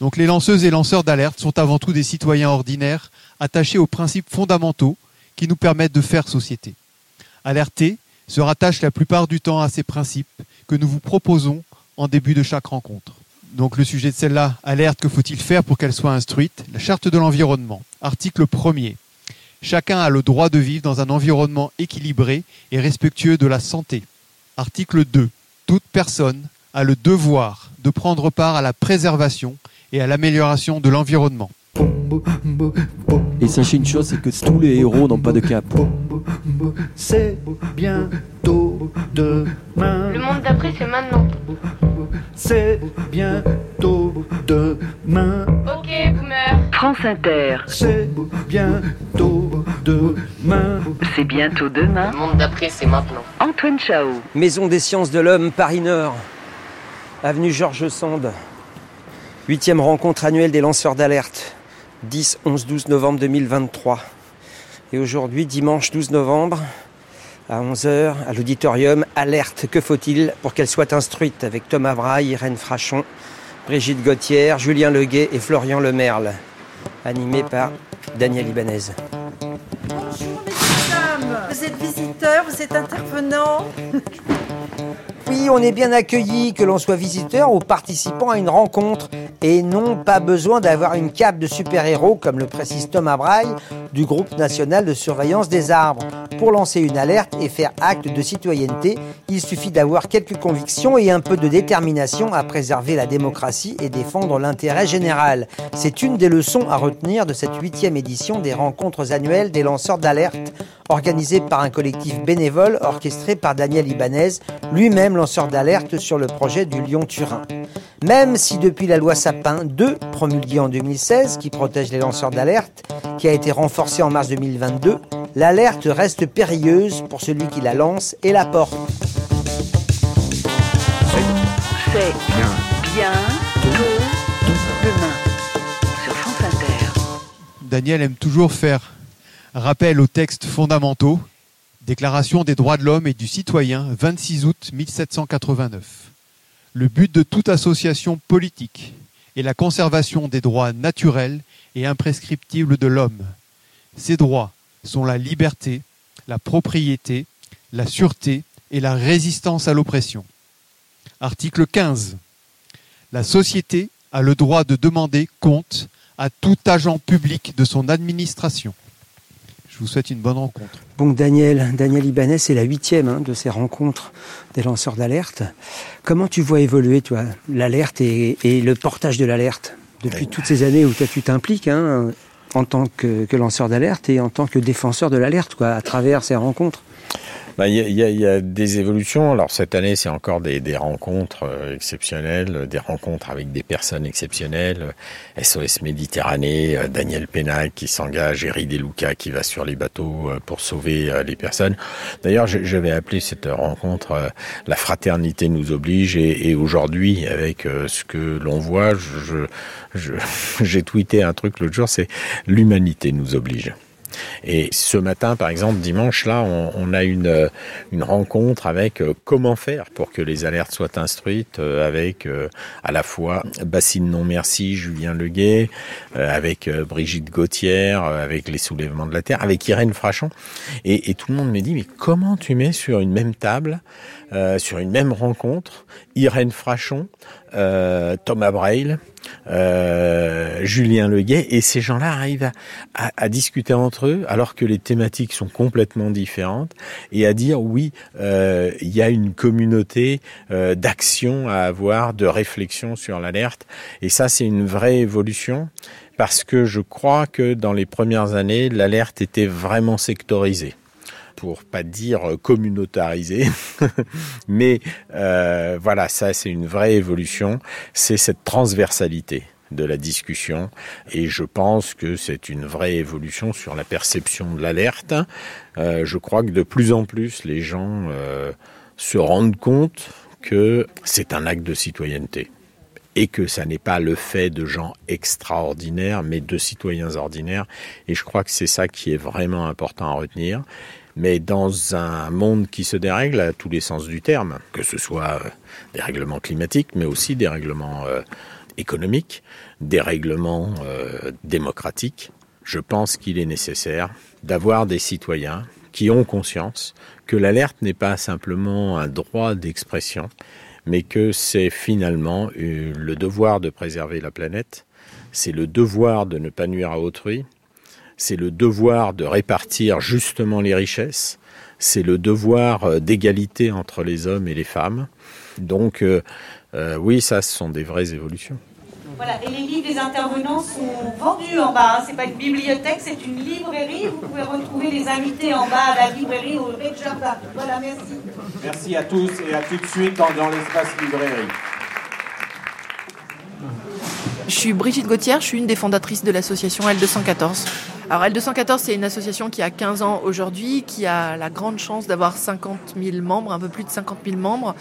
Donc les lanceuses et lanceurs d'alerte sont avant tout des citoyens ordinaires attachés aux principes fondamentaux qui nous permettent de faire société. Alerter se rattache la plupart du temps à ces principes que nous vous proposons en début de chaque rencontre. Donc le sujet de celle-là, alerte, que faut-il faire pour qu'elle soit instruite? La charte de l'environnement, article 1er. Chacun a le droit de vivre dans un environnement équilibré et respectueux de la santé. Article 2. Toute personne a le devoir de prendre part à la préservation et à l'amélioration de l'environnement. Et sachez une chose, c'est que tous les héros n'ont pas de cap. C'est bientôt demain. Le monde d'après, c'est maintenant. C'est bientôt demain. Ok, boomer. France Inter. C'est bientôt demain. C'est bientôt demain. Le monde d'après, c'est maintenant. Antoine Chao. Maison des sciences de l'homme, Paris Nord. Avenue Georges Sand. Huitième rencontre annuelle des lanceurs d'alerte. 10, 11, 12 novembre 2023. Et aujourd'hui, dimanche 12 novembre, à 11h, à l'auditorium, alerte, que faut-il pour qu'elle soit instruite avec Thomas Braille, Irène Frachon, Brigitte Gauthier, Julien Leguet et Florian Lemerle, animé par Daniel Ibanez. On est bien accueilli, que l'on soit visiteur ou participant à une rencontre. Et non, pas besoin d'avoir une cape de super-héros, comme le précise Thomas Braille, du groupe national de surveillance des arbres. Pour lancer une alerte et faire acte de citoyenneté, il suffit d'avoir quelques convictions et un peu de détermination à préserver la démocratie et défendre l'intérêt général. C'est une des leçons à retenir de cette huitième édition des rencontres annuelles des lanceurs d'alerte organisée par un collectif bénévole orchestré par Daniel Ibanez, lui-même lanceur d'alerte sur le projet du Lyon-Turin. Même si depuis la loi Sapin 2, promulguée en 2016, qui protège les lanceurs d'alerte, qui a été renforcée en mars 2022, l'alerte reste périlleuse pour celui qui la lance et la porte. C'est bien demain. Sur France Inter. Daniel aime toujours faire rappel aux textes fondamentaux, Déclaration des droits de l'homme et du citoyen, 26 août 1789. Le but de toute association politique est la conservation des droits naturels et imprescriptibles de l'homme. Ces droits sont la liberté, la propriété, la sûreté et la résistance à l'oppression. Article 15. La société a le droit de demander compte à tout agent public de son administration. Je vous souhaite une bonne rencontre. Daniel, Daniel Ibanez, c'est la huitième hein, de ces rencontres des lanceurs d'alerte. Comment tu vois évoluer, l'alerte et, le portage de l'alerte depuis toutes ces années où toi, tu t'impliques hein, en tant que, lanceur d'alerte et en tant que défenseur de l'alerte, à travers ces rencontres? Il y, a, y, y, a, des évolutions. Alors cette année, c'est encore des, des rencontres euh, exceptionnelles, des rencontres avec des personnes exceptionnelles. SOS Méditerranée, euh, Daniel Pénac qui s'engage, Eri Deluca qui va sur les bateaux euh, pour sauver les personnes. D'ailleurs, je, vais appeler cette rencontre La fraternité nous oblige. Et, et aujourd'hui, avec ce que l'on voit, je, je, j'ai tweeté un truc l'autre jour, c'est l'humanité nous oblige. Et ce matin, par exemple, dimanche, là, on, on a une, une rencontre avec euh, comment faire pour que les alertes soient instruites, euh, avec euh, à la fois Bassine Non Merci, Julien Leguet, avec Brigitte Gauthier, avec les soulèvements de la Terre, avec Irène Frachon. Et, et tout le monde me dit, mais comment tu mets sur une même table, sur une même rencontre, Irène Frachon, Thomas Braille, euh, Julien Leguet, et ces gens-là arrivent à, à, à, discuter entre eux alors que les thématiques sont complètement différentes et à dire oui, euh, il y a une communauté euh, d'action à avoir, de réflexion sur l'alerte, et ça c'est une vraie évolution parce que je crois que dans les premières années, l'alerte était vraiment sectorisée pour pas dire communautarisé, mais euh, voilà, ça c'est une vraie évolution, c'est cette transversalité de la discussion. Et je pense que c'est une vraie évolution sur la perception de l'alerte. Euh, je crois que de plus en plus les gens euh, se rendent compte que c'est un acte de citoyenneté. Et que ça n'est pas le fait de gens extraordinaires, mais de citoyens ordinaires. Et je crois que c'est ça qui est vraiment important à retenir mais dans un monde qui se dérègle à tous les sens du terme, que ce soit des règlements climatiques, mais aussi des règlements euh, économique, des règlements euh, démocratiques. Je pense qu'il est nécessaire d'avoir des citoyens qui ont conscience que l'alerte n'est pas simplement un droit d'expression, mais que c'est finalement euh, le devoir de préserver la planète, c'est le devoir de ne pas nuire à autrui, c'est le devoir de répartir justement les richesses, c'est le devoir euh, d'égalité entre les hommes et les femmes. Donc euh, euh, oui, ça, ce sont des vraies évolutions. Voilà, et les livres des intervenants sont vendus en bas. Hein. C'est pas une bibliothèque, c'est une librairie. Vous pouvez retrouver les invités en bas à la librairie au rez-de-jardin. Voilà, merci. Merci à tous et à tout de suite dans, dans l'espace librairie. Je suis Brigitte Gauthier, je suis une des fondatrices de l'association L214. Alors L214, c'est une association qui a 15 ans aujourd'hui, qui a la grande chance d'avoir 50 000 membres, un peu plus de 50 000 membres,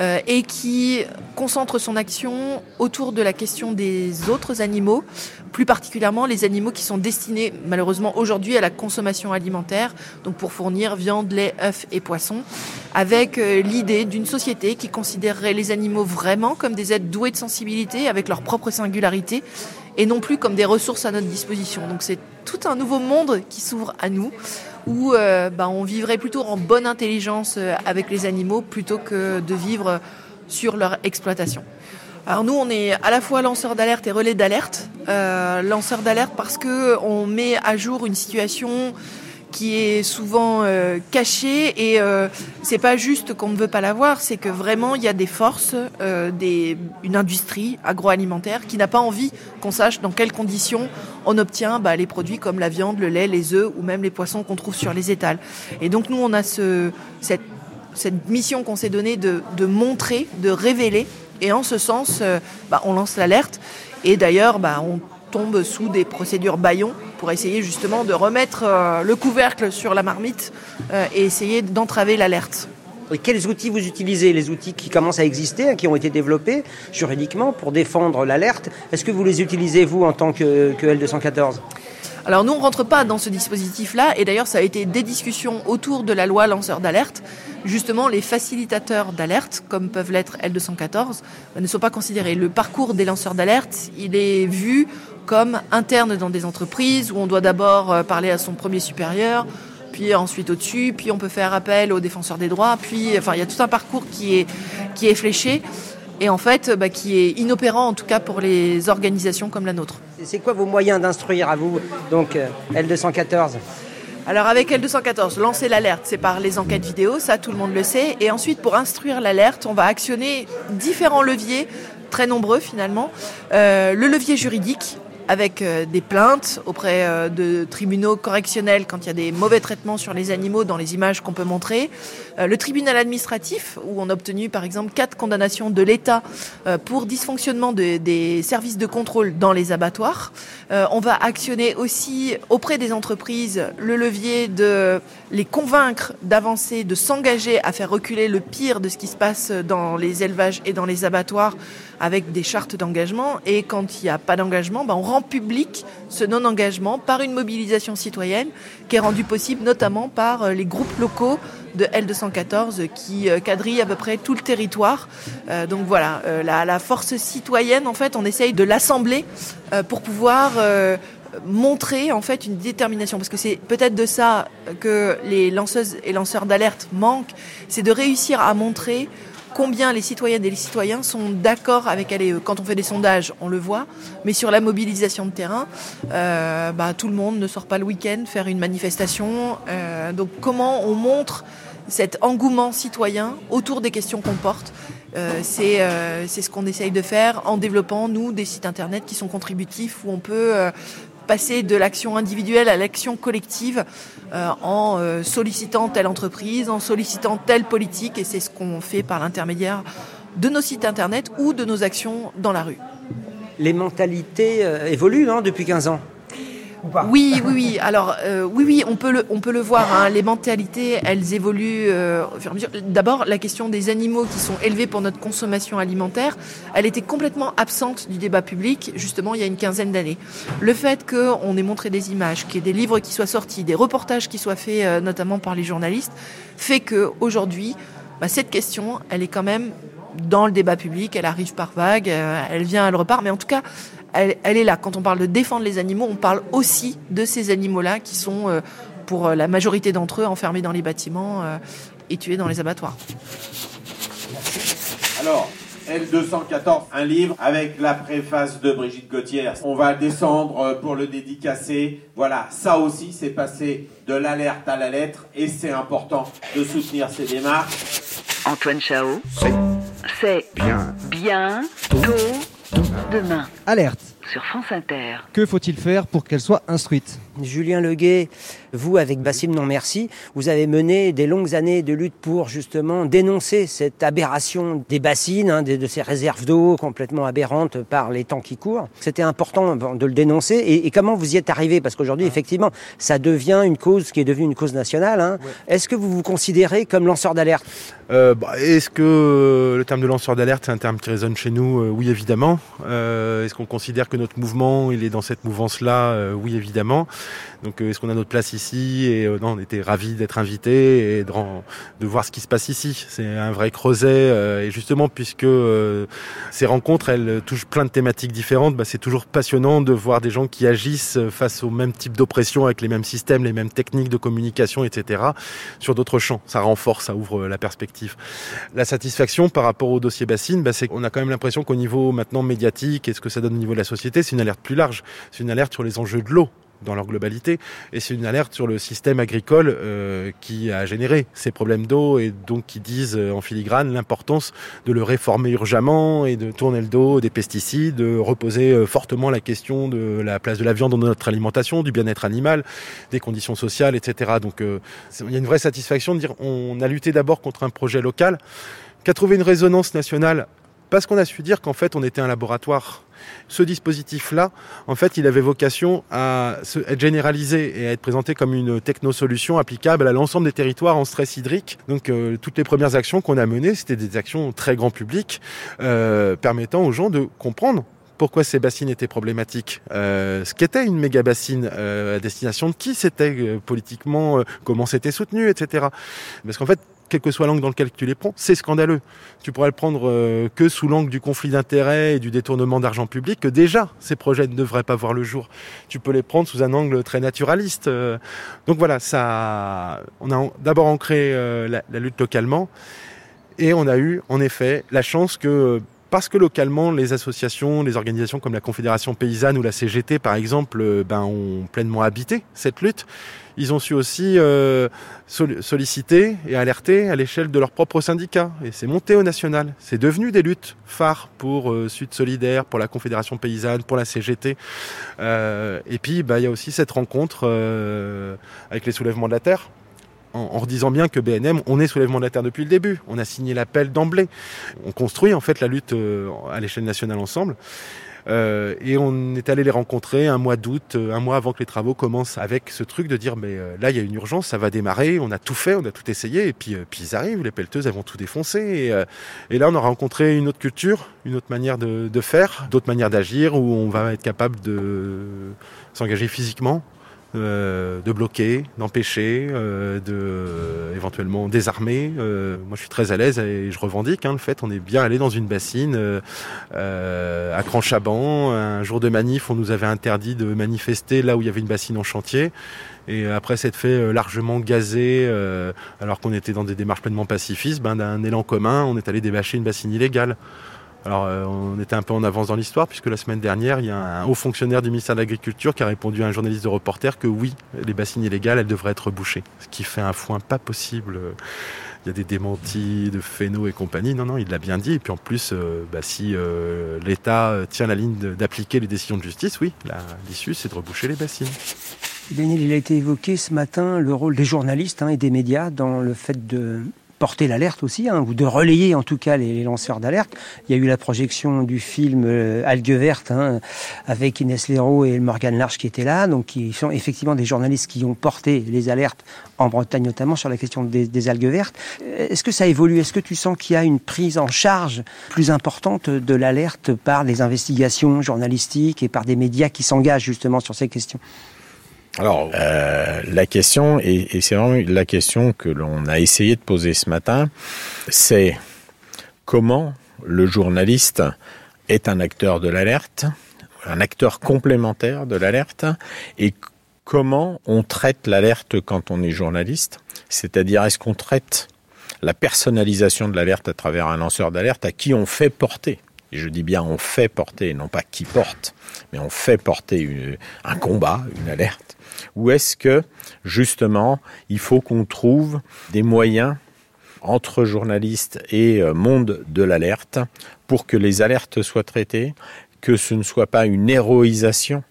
euh, et qui concentre son action autour de la question des autres animaux, plus particulièrement les animaux qui sont destinés malheureusement aujourd'hui à la consommation alimentaire, donc pour fournir viande, lait, œufs et poissons, avec euh, l'idée d'une société qui considérerait les animaux vraiment comme des êtres doués de sensibilité, avec leur propre singularité, et non plus comme des ressources à notre disposition. Donc c'est tout un nouveau monde qui s'ouvre à nous, où euh, bah, on vivrait plutôt en bonne intelligence euh, avec les animaux plutôt que de vivre sur leur exploitation. Alors nous, on est à la fois lanceur d'alerte et relais d'alerte. Euh, lanceur d'alerte parce que on met à jour une situation qui est souvent euh, cachée et euh, c'est pas juste qu'on ne veut pas la voir, c'est que vraiment il y a des forces, euh, des, une industrie agroalimentaire qui n'a pas envie qu'on sache dans quelles conditions on obtient bah, les produits comme la viande, le lait, les œufs ou même les poissons qu'on trouve sur les étals. Et donc nous on a ce, cette, cette mission qu'on s'est donnée de, de montrer, de révéler et en ce sens, euh, bah, on lance l'alerte. Et d'ailleurs, bah, on tombe sous des procédures baillons pour essayer justement de remettre euh, le couvercle sur la marmite euh, et essayer d'entraver l'alerte. Quels outils vous utilisez Les outils qui commencent à exister, hein, qui ont été développés juridiquement pour défendre l'alerte? Est-ce que vous les utilisez, vous, en tant que, que L214 alors nous, on rentre pas dans ce dispositif-là, et d'ailleurs, ça a été des discussions autour de la loi lanceur d'alerte. Justement, les facilitateurs d'alerte, comme peuvent l'être L214, ne sont pas considérés. Le parcours des lanceurs d'alerte, il est vu comme interne dans des entreprises où on doit d'abord euh, parler à son premier supérieur, puis ensuite au-dessus, puis on peut faire appel aux défenseurs des droits, puis enfin il y a tout un parcours qui est qui est fléché et en fait bah, qui est inopérant en tout cas pour les organisations comme la nôtre. C'est quoi vos moyens d'instruire à vous, donc euh, L214 alors avec L214, lancer l'alerte, c'est par les enquêtes vidéo, ça tout le monde le sait. Et ensuite, pour instruire l'alerte, on va actionner différents leviers, très nombreux finalement. Euh, le levier juridique, avec euh, des plaintes auprès euh, de tribunaux correctionnels quand il y a des mauvais traitements sur les animaux dans les images qu'on peut montrer. Euh, le tribunal administratif, où on a obtenu par exemple quatre condamnations de l'État pour dysfonctionnement de, des services de contrôle dans les abattoirs. on va actionner aussi auprès des entreprises le levier de les convaincre d'avancer, de s'engager à faire reculer le pire de ce qui se passe dans les élevages et dans les abattoirs avec des chartes d'engagement. Et quand il n'y a pas d'engagement, ben on rend public ce non-engagement par une mobilisation citoyenne qui est rendue possible notamment par euh, les groupes locaux de L214 qui euh, quadrillent à peu près tout le territoire. Euh, donc voilà, la, force citoyenne, en fait, on essaye de l'assembler pour pouvoir montrer en fait une détermination parce que c'est peut-être de ça que les lanceuses et lanceurs d'alerte manquent, c'est de réussir à montrer combien les citoyennes et les citoyens sont d'accord avec elle Quand on fait des sondages, on le voit, mais sur la mobilisation de terrain, euh, bah, tout le monde ne sort pas le week-end faire une manifestation. Euh, donc comment on montre cet engouement citoyen autour des questions qu'on porte euh, c'est euh, ce qu'on essaye de faire en développant, nous, des sites internet qui sont contributifs, où on peut euh, passer de l'action individuelle à l'action collective euh, en euh, sollicitant telle entreprise, en sollicitant telle politique, et c'est ce qu'on fait par l'intermédiaire de nos sites internet ou de nos actions dans la rue. Les mentalités euh, évoluent hein, depuis 15 ans oui, oui, oui. Alors, euh, oui, oui, on peut le, on peut le voir. Hein. Les mentalités, elles évoluent euh, au fur et à mesure. D'abord, la question des animaux qui sont élevés pour notre consommation alimentaire, elle était complètement absente du débat public, justement, il y a une quinzaine d'années. Le fait qu'on ait montré des images, qu'il y ait des livres qui soient sortis, des reportages qui soient faits, euh, notamment par les journalistes, fait que aujourd'hui, bah, cette question, elle est quand même dans le débat public, elle arrive par vague, euh, elle vient, elle repart, mais en tout cas, elle, elle est là. Quand on parle de défendre les animaux, on parle aussi de ces animaux-là qui sont, euh, pour euh, la majorité d'entre eux, enfermés dans les bâtiments euh, et tués dans les abattoirs. Alors, L214, un livre avec la préface de Brigitte Gauthier. On va descendre pour le dédicacer. Voilà, ça aussi, c'est passé de l'alerte à la lettre et c'est important de soutenir ces démarches. Antoine Chao. C'est Bien. bien tôt demain Alerte. Sur France Inter. Que faut-il faire pour qu'elle soit instruite? Julien Leguet, vous avec Bassim Non Merci, vous avez mené des longues années de lutte pour justement dénoncer cette aberration des bassines, hein, de, de ces réserves d'eau complètement aberrantes par les temps qui courent. C'était important de le dénoncer. Et, et comment vous y êtes arrivé? Parce qu'aujourd'hui, effectivement, ça devient une cause qui est devenue une cause nationale. hein. Est-ce que vous vous considérez comme lanceur d'alerte? Euh, bah, Est-ce que le terme de lanceur d'alerte, c'est un terme qui résonne chez nous? Euh, Oui, évidemment. Euh, Est-ce qu'on considère que notre mouvement, il est dans cette mouvance-là Euh, Oui, évidemment. Donc, euh, est-ce qu'on a notre place ici Et euh, non, on était ravis d'être invités et de, voir ce qui se passe ici. C'est un vrai creuset. et justement, puisque ces rencontres, elles touchent plein de thématiques différentes, bah, c'est toujours passionnant de voir des gens qui agissent face au même type d'oppression, avec les mêmes systèmes, les mêmes techniques de communication, etc., sur d'autres champs. Ça renforce, ça ouvre la perspective. La satisfaction par rapport au dossier bassine, bah, c'est qu'on a quand même l'impression qu'au niveau maintenant médiatique et ce que ça donne au niveau de la société, c'est une alerte plus large. C'est une alerte sur les enjeux de l'eau dans leur globalité et c'est une alerte sur le système agricole euh, qui a généré ces problèmes d'eau et donc qui disent euh, en filigrane l'importance de le réformer urgemment et de tourner le dos des pesticides, de reposer euh, fortement la question de la place de la viande dans notre alimentation, du bien-être animal, des conditions sociales, etc. Donc il y a une vraie satisfaction de dire on a lutté d'abord contre un projet local qui a trouvé une résonance nationale parce qu'on a su dire qu'en fait on était un laboratoire. Ce dispositif-là, en fait, il avait vocation à être généralisé et à être présenté comme une technosolution applicable à l'ensemble des territoires en stress hydrique. Donc, euh, toutes les premières actions qu'on a menées, c'était des actions très grand public, euh, permettant aux gens de comprendre pourquoi ces bassines étaient problématiques, euh, ce qu'était une méga bassine, à destination de qui c'était politiquement, comment c'était soutenu, etc. Parce qu'en fait, quel que soit l'angle dans lequel tu les prends, c'est scandaleux. Tu pourrais le prendre euh, que sous l'angle du conflit d'intérêts et du détournement d'argent public, que déjà ces projets ne devraient pas voir le jour. Tu peux les prendre sous un angle très naturaliste. euh. donc voilà, ça, on a d'abord ancré euh, la, lutte localement, et on a eu en effet la chance que parce que localement, les associations, les organisations comme la Confédération paysanne ou la CGT, par exemple, euh, ben, ont pleinement habité cette lutte. Ils ont su aussi euh, sol- solliciter et alerter à l'échelle de leur propre syndicat. Et c'est monté au national. C'est devenu des luttes phares pour euh, Sud Solidaire, pour la Confédération paysanne, pour la CGT. Et puis, bah, il y a aussi cette rencontre avec les soulèvements de la terre en, redisant bien que BNM, on est soulèvement de la terre depuis le début. On a signé l'appel d'emblée. On construit en fait la lutte euh, à l'échelle nationale ensemble. Euh, et on est allé les rencontrer un mois d'août, euh, un mois avant que les travaux commencent, avec ce truc de dire mais là il y a une urgence, ça va démarrer, on a tout fait, on a tout essayé, et puis, ils arrivent, les pelleteuses elles vont tout défoncer. Et, et là on a rencontré une autre culture, une autre manière de, de faire, d'autres manières d'agir, où on va être capable de s'engager physiquement, euh, de bloquer, d'empêcher, euh, de éventuellement désarmer. Euh, moi, je suis très à l'aise et je revendique hein, le fait. On est bien allé dans une bassine euh, à Cran-Chaban. Un jour de manif, on nous avait interdit de manifester là où il y avait une bassine en chantier. Et après s'être fait largement gazer, euh, alors qu'on était dans des démarches pleinement pacifistes, ben, d'un élan commun, on est allé débâcher une bassine illégale. Alors, euh, on était un peu en avance dans l'histoire, puisque la semaine dernière, il y a un haut fonctionnaire du ministère de l'Agriculture qui a répondu à un journaliste de reporter que oui, les bassines illégales, elles devraient être bouchées. Ce qui fait un foin pas possible. Il y a des démentis de Féno et compagnie. Non, non, il l'a bien dit. Et puis en plus, euh, bah, si euh, l'État tient la ligne d'appliquer les décisions de justice, oui, l'issue, c'est de reboucher les bassines. Daniel, il a été évoqué ce matin le rôle des journalistes hein, et des médias dans le fait de porter l'alerte aussi, hein, ou de relayer en tout cas les, lanceurs d'alerte. Il y a eu la projection du film euh, Algues vertes hein, avec Inès Léraud et Morgane Larche qui étaient là, donc qui sont effectivement des journalistes qui ont porté les alertes en Bretagne notamment sur la question des, des algues vertes. Euh, Est-ce que ça évolue? Est-ce que tu sens qu'il y a une prise en charge plus importante de l'alerte par des investigations journalistiques et par des médias qui s'engagent justement sur ces questions? Alors, euh, la question, et, et c'est vraiment la question que l'on a essayé de poser ce matin, c'est comment le journaliste est un acteur de l'alerte, un acteur complémentaire de l'alerte, et comment on traite l'alerte quand on est journaliste, c'est-à-dire est-ce qu'on traite la personnalisation de l'alerte à travers un lanceur d'alerte à qui on fait porter. Et je dis bien on fait porter, non pas qui porte, mais on fait porter un combat, une alerte. Ou est-ce que, justement, il faut qu'on trouve des moyens entre journalistes et euh, monde de l'alerte pour que les alertes soient traitées, que ce ne soit pas une héroïsation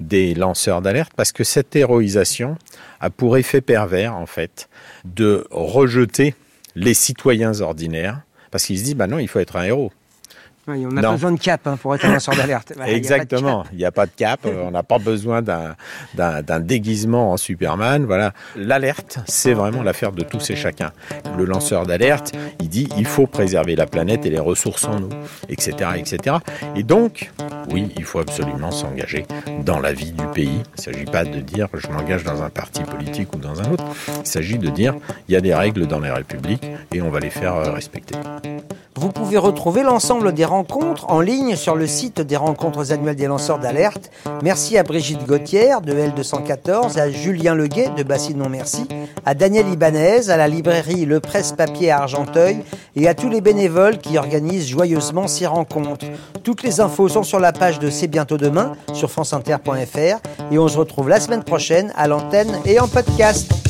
des lanceurs d'alerte, parce que cette héroïsation a pour effet pervers, en fait, de rejeter les citoyens ordinaires, parce qu'ils se disent, bah non, il faut être un héros. Oui, on n'a pas besoin de cap hein, pour être un lanceur d'alerte. Voilà, Exactement. Il n'y a pas de cap. on n'a pas besoin d'un déguisement en Superman. Voilà. L'alerte, c'est vraiment l'affaire de tous et chacun. Le lanceur d'alerte, il dit il faut préserver la planète et les ressources en eau, etc., etc. Et donc, oui, il faut absolument s'engager dans la vie du pays. Il ne s'agit pas de dire je m'engage dans un parti politique ou dans un autre. Il s'agit de dire il y a des règles dans les républiques et on va les faire euh, respecter. Vous pouvez retrouver l'ensemble des rencontres en ligne sur le site des rencontres annuelles des lanceurs d'alerte. Merci à Brigitte Gauthier de L214, à Julien Leguet de Bassine Non Merci, à Daniel Ibanez, à la librairie Le Presse-Papier à Argenteuil et à tous les bénévoles qui organisent joyeusement ces rencontres. Toutes les infos sont sur la page de C'est bientôt demain sur franceinter.fr et on se retrouve la semaine prochaine à l'antenne et en podcast.